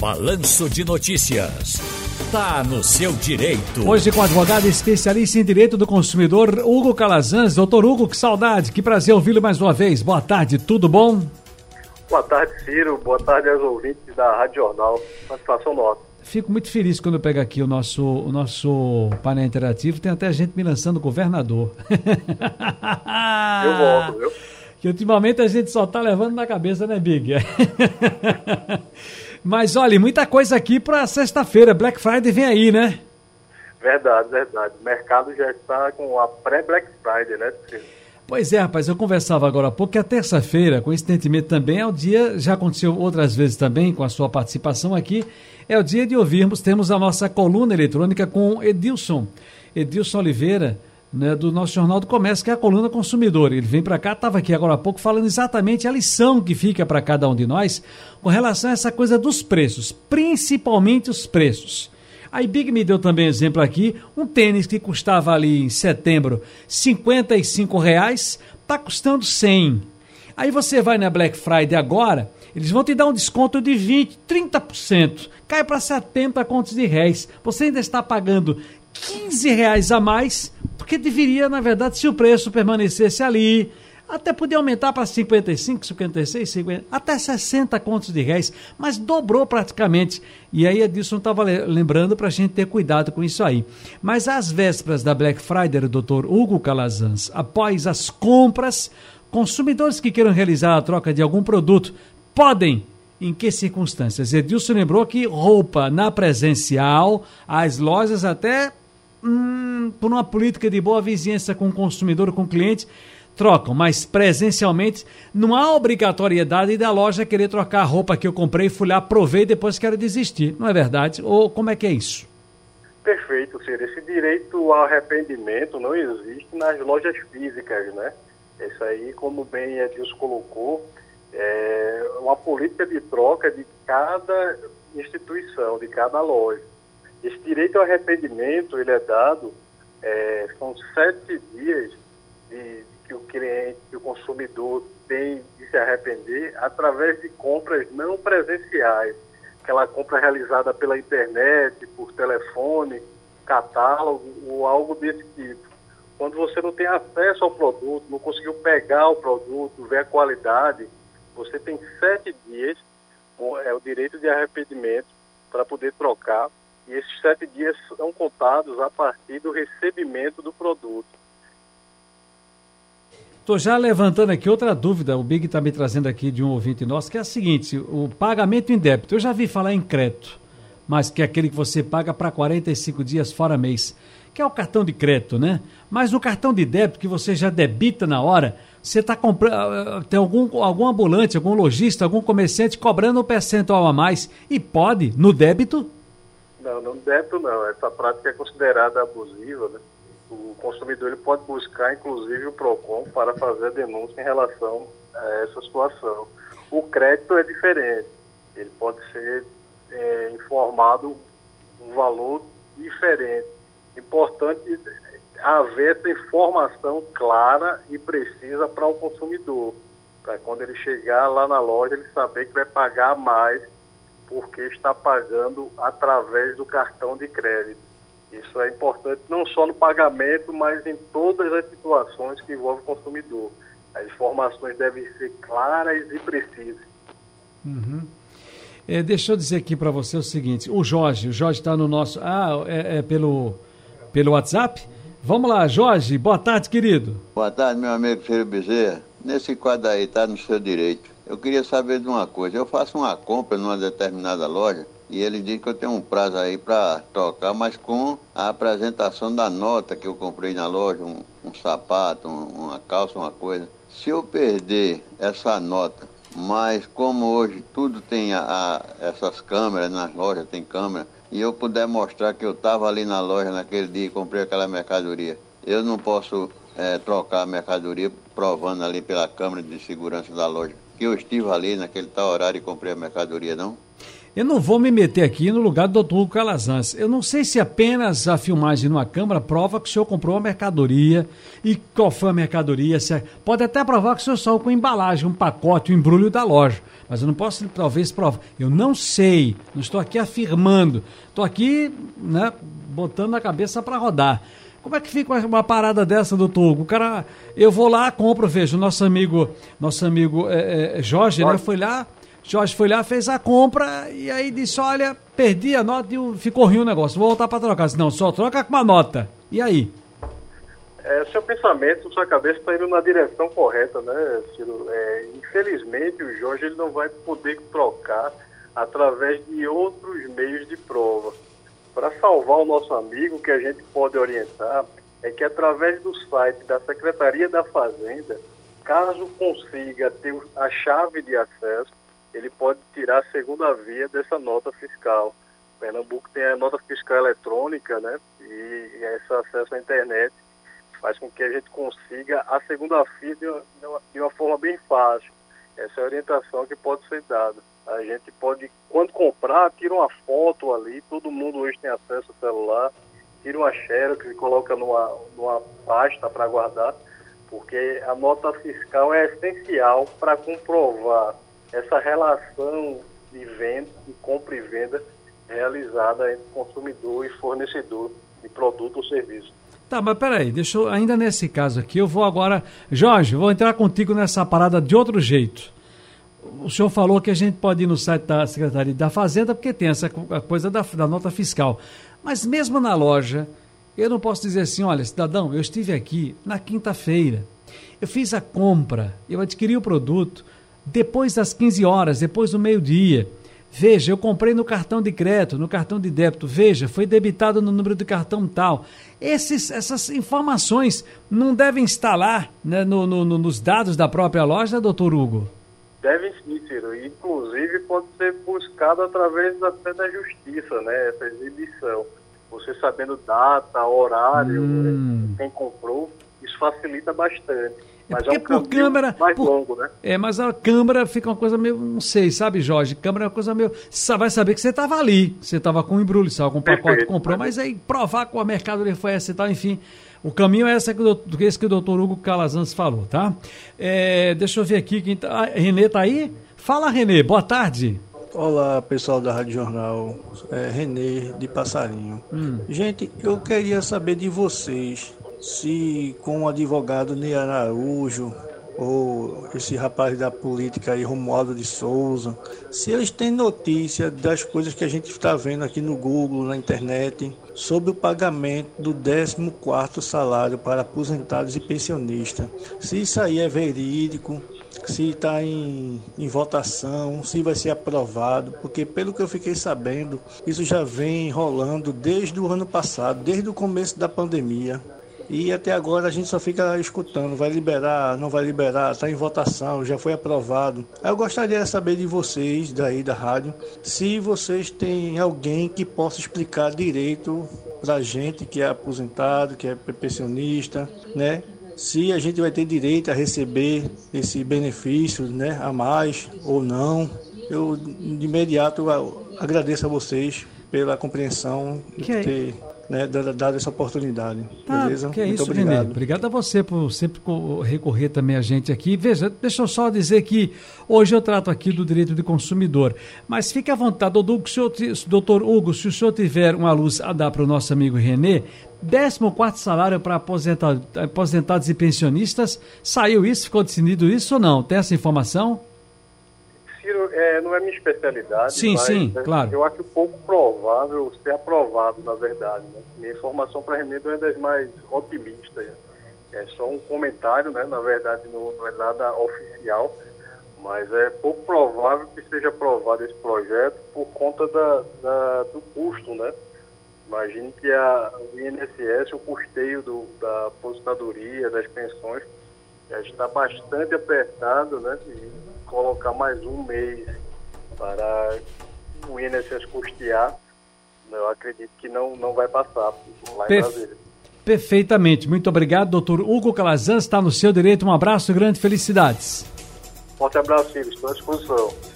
Balanço de Notícias. Tá no seu direito. Hoje com o advogado especialista em direito do consumidor, Hugo Calazans. Doutor Hugo, que saudade, que prazer ouvi-lo mais uma vez. Boa tarde, tudo bom? Boa tarde, Ciro. Boa tarde aos ouvintes da Rádio Jornal. Satisfação nossa. Fico muito feliz quando eu pego aqui o nosso, o nosso painel interativo. Tem até gente me lançando governador. Eu volto, viu? Que ultimamente a gente só tá levando na cabeça, né, Big? Mas olha, muita coisa aqui para sexta-feira. Black Friday vem aí, né? Verdade, verdade. O mercado já está com a pré-Black Friday, né? Pois é, rapaz, eu conversava agora há pouco que a terça-feira, coincidentemente também, é o dia, já aconteceu outras vezes também com a sua participação aqui, é o dia de ouvirmos, temos a nossa coluna eletrônica com Edilson, Edilson Oliveira, né, do nosso Jornal do Comércio, que é a coluna consumidor. Ele vem para cá, estava aqui agora há pouco falando exatamente a lição que fica para cada um de nós com relação a essa coisa dos preços, principalmente os preços. A Big me deu também exemplo aqui, um tênis que custava ali em setembro 55 reais, está custando 100. Aí você vai na Black Friday agora, eles vão te dar um desconto de 20, 30%, cai para 70 contos de réis. Você ainda está pagando 15 reais a mais, porque deveria, na verdade, se o preço permanecesse ali, até podia aumentar para 55, 56, 50, até 60 contos de réis, mas dobrou praticamente. E aí Edilson estava lembrando para a gente ter cuidado com isso aí. Mas às vésperas da Black Friday, doutor Hugo Calazans, após as compras, consumidores que queiram realizar a troca de algum produto podem em que circunstâncias? Edilson lembrou que roupa na presencial, as lojas até hum, por uma política de boa vizinhança com o consumidor, com o cliente, trocam, mas presencialmente não há obrigatoriedade da loja querer trocar a roupa que eu comprei, fui lá, provei e depois quero desistir. Não é verdade? Ou como é que é isso? Perfeito, Ciro. Esse direito ao arrependimento não existe nas lojas físicas, né? Isso aí, como bem Edilson colocou, é uma política de troca de cada instituição, de cada loja. Esse direito ao arrependimento, ele é dado, é, são sete dias de, que o cliente, que o consumidor tem de se arrepender através de compras não presenciais, aquela compra realizada pela internet, por telefone, catálogo ou algo desse tipo. Quando você não tem acesso ao produto, não conseguiu pegar o produto, ver a qualidade, você tem sete dias, é o direito de arrependimento para poder trocar, e esses sete dias são contados a partir do recebimento do produto. Estou já levantando aqui outra dúvida, o Big está me trazendo aqui de um ouvinte nosso, que é a seguinte: o pagamento em débito. Eu já vi falar em crédito, mas que é aquele que você paga para 45 dias fora mês, que é o cartão de crédito, né? Mas no cartão de débito que você já debita na hora, você está comprando. Tem algum, algum ambulante, algum lojista, algum comerciante cobrando um percentual a mais e pode, no débito? Não, no débito não. Essa prática é considerada abusiva, né? o consumidor ele pode buscar, inclusive, o PROCON para fazer a denúncia em relação a essa situação. O crédito é diferente, ele pode ser é, informado um valor diferente. Importante haver essa informação clara e precisa para o consumidor, para quando ele chegar lá na loja ele saber que vai pagar mais porque está pagando através do cartão de crédito. Isso é importante não só no pagamento, mas em todas as situações que envolvem o consumidor. As informações devem ser claras e precisas. Uhum. É, deixa eu dizer aqui para você o seguinte: o Jorge, o Jorge está no nosso. Ah, é, é, pelo, pelo WhatsApp? Vamos lá, Jorge, boa tarde, querido. Boa tarde, meu amigo Filho Bezerra. Nesse quadro aí, está no seu direito. Eu queria saber de uma coisa. Eu faço uma compra numa determinada loja e ele diz que eu tenho um prazo aí para trocar, mas com a apresentação da nota que eu comprei na loja, um, um sapato, um, uma calça, uma coisa. Se eu perder essa nota, mas como hoje tudo tem a, a, essas câmeras nas lojas, tem câmera, e eu puder mostrar que eu estava ali na loja naquele dia e comprei aquela mercadoria, eu não posso é, trocar a mercadoria provando ali pela câmera de segurança da loja que eu estive ali naquele tal horário e comprei a mercadoria, não? Eu não vou me meter aqui no lugar do doutor Hugo Calazans. Eu não sei se apenas a filmagem numa câmera prova que o senhor comprou uma mercadoria e qual foi a mercadoria. Se é... Pode até provar que o senhor saiu com embalagem, um pacote, um embrulho da loja. Mas eu não posso, talvez, provar. Eu não sei, não estou aqui afirmando. Estou aqui, né, botando a cabeça para rodar. Como é que fica uma parada dessa, doutor Hugo? O cara, eu vou lá, compro, vejo, nosso amigo, nosso amigo é, é, Jorge, né, foi lá, Jorge foi lá, fez a compra e aí disse: Olha, perdi a nota e ficou ruim o negócio, vou voltar para trocar. Disse, não, só troca com uma nota. E aí? É, seu pensamento, sua cabeça está indo na direção correta, né, Ciro? É, infelizmente, o Jorge ele não vai poder trocar através de outros meios de prova. Para salvar o nosso amigo, o que a gente pode orientar é que através do site da Secretaria da Fazenda, caso consiga ter a chave de acesso, ele pode tirar a segunda via dessa nota fiscal. Pernambuco tem a nota fiscal eletrônica, né? E, esse acesso à internet faz com que a gente consiga a segunda via de uma, de uma forma bem fácil. Essa é a orientação que pode ser dada. A gente pode, quando comprar, tira uma foto ali, todo mundo hoje tem acesso ao celular, tira uma xerox e coloca numa, numa pasta para guardar, porque a nota fiscal é essencial para comprovar essa relação de venda, de compra e venda realizada entre consumidor e fornecedor de produto ou serviço. Tá, mas peraí, deixa eu, ainda nesse caso aqui, eu vou agora. Jorge, vou entrar contigo nessa parada de outro jeito. O senhor falou que a gente pode ir no site da Secretaria da Fazenda, porque tem essa coisa da, da nota fiscal. Mas mesmo na loja, eu não posso dizer assim: olha, cidadão, eu estive aqui na quinta-feira, eu fiz a compra, eu adquiri o produto, depois das 15 horas, depois do meio-dia. Veja, eu comprei no cartão de crédito, no cartão de débito. Veja, foi debitado no número de cartão tal. Esses, essas informações não devem estar lá né, no, no, nos dados da própria loja, doutor Hugo? Devem sim, Ciro. Inclusive pode ser buscado através até da justiça, né? Essa exibição. Você sabendo data, horário, hum. quem comprou, isso facilita bastante. É mas é, um por câmera. Mais por, longo, né? É, mas a câmera fica uma coisa meio. Não sei, sabe, Jorge? Câmera é uma coisa meio. Você vai saber que você estava ali. Você estava com um embrulho, estava com um pacote, Perfeito, comprou, mas aí provar com a mercadoria foi essa e tal, enfim. O caminho é esse que o, esse que o doutor Hugo Calazans falou, tá? É, deixa eu ver aqui quem tá. Ah, Renê tá aí? Fala, Renê, boa tarde. Olá, pessoal da Rádio Jornal. É Renê de Passarinho. Hum. Gente, eu queria saber de vocês se com o advogado Ney Araújo ou esse rapaz da política aí, Romualdo de Souza, se eles têm notícia das coisas que a gente está vendo aqui no Google, na internet, sobre o pagamento do 14º salário para aposentados e pensionistas. Se isso aí é verídico, se está em, em votação, se vai ser aprovado, porque pelo que eu fiquei sabendo, isso já vem rolando desde o ano passado, desde o começo da pandemia. E até agora a gente só fica escutando, vai liberar, não vai liberar, está em votação, já foi aprovado. Eu gostaria de saber de vocês, daí da rádio, se vocês têm alguém que possa explicar direito para a gente que é aposentado, que é pensionista, né? Se a gente vai ter direito a receber esse benefício, né, a mais ou não. Eu de imediato agradeço a vocês pela compreensão de ter né, dado essa oportunidade. Ah, beleza? Que é Muito isso, obrigado. Renê. Obrigado a você por sempre recorrer também a gente aqui. Veja, deixa eu só dizer que hoje eu trato aqui do direito do consumidor, mas fique à vontade, doutor, Hugo, se o senhor tiver uma luz a dar para o nosso amigo Renê, 14 salário para aposentados, aposentados e pensionistas, saiu isso, ficou decidido isso ou não? Tem essa informação? Ciro, é, não é minha especialidade. Sim, sim, é, claro. Eu acho pouco provável ser aprovado, na verdade. Né? Minha informação para remédio é das mais otimistas. É só um comentário, né? na verdade não, não é nada oficial, mas é pouco provável que seja aprovado esse projeto por conta da, da do custo, né? Imagine que a, o INSS, o custeio do, da aposentadoria, das pensões, já está bastante apertado, né? E colocar mais um mês para o INSS custear, eu acredito que não, não vai passar lá em Brasília. Perfeitamente. Muito obrigado, doutor Hugo Calazan. Está no seu direito. Um abraço, grande felicidades. Forte abraço, filhos. Estou à disposição.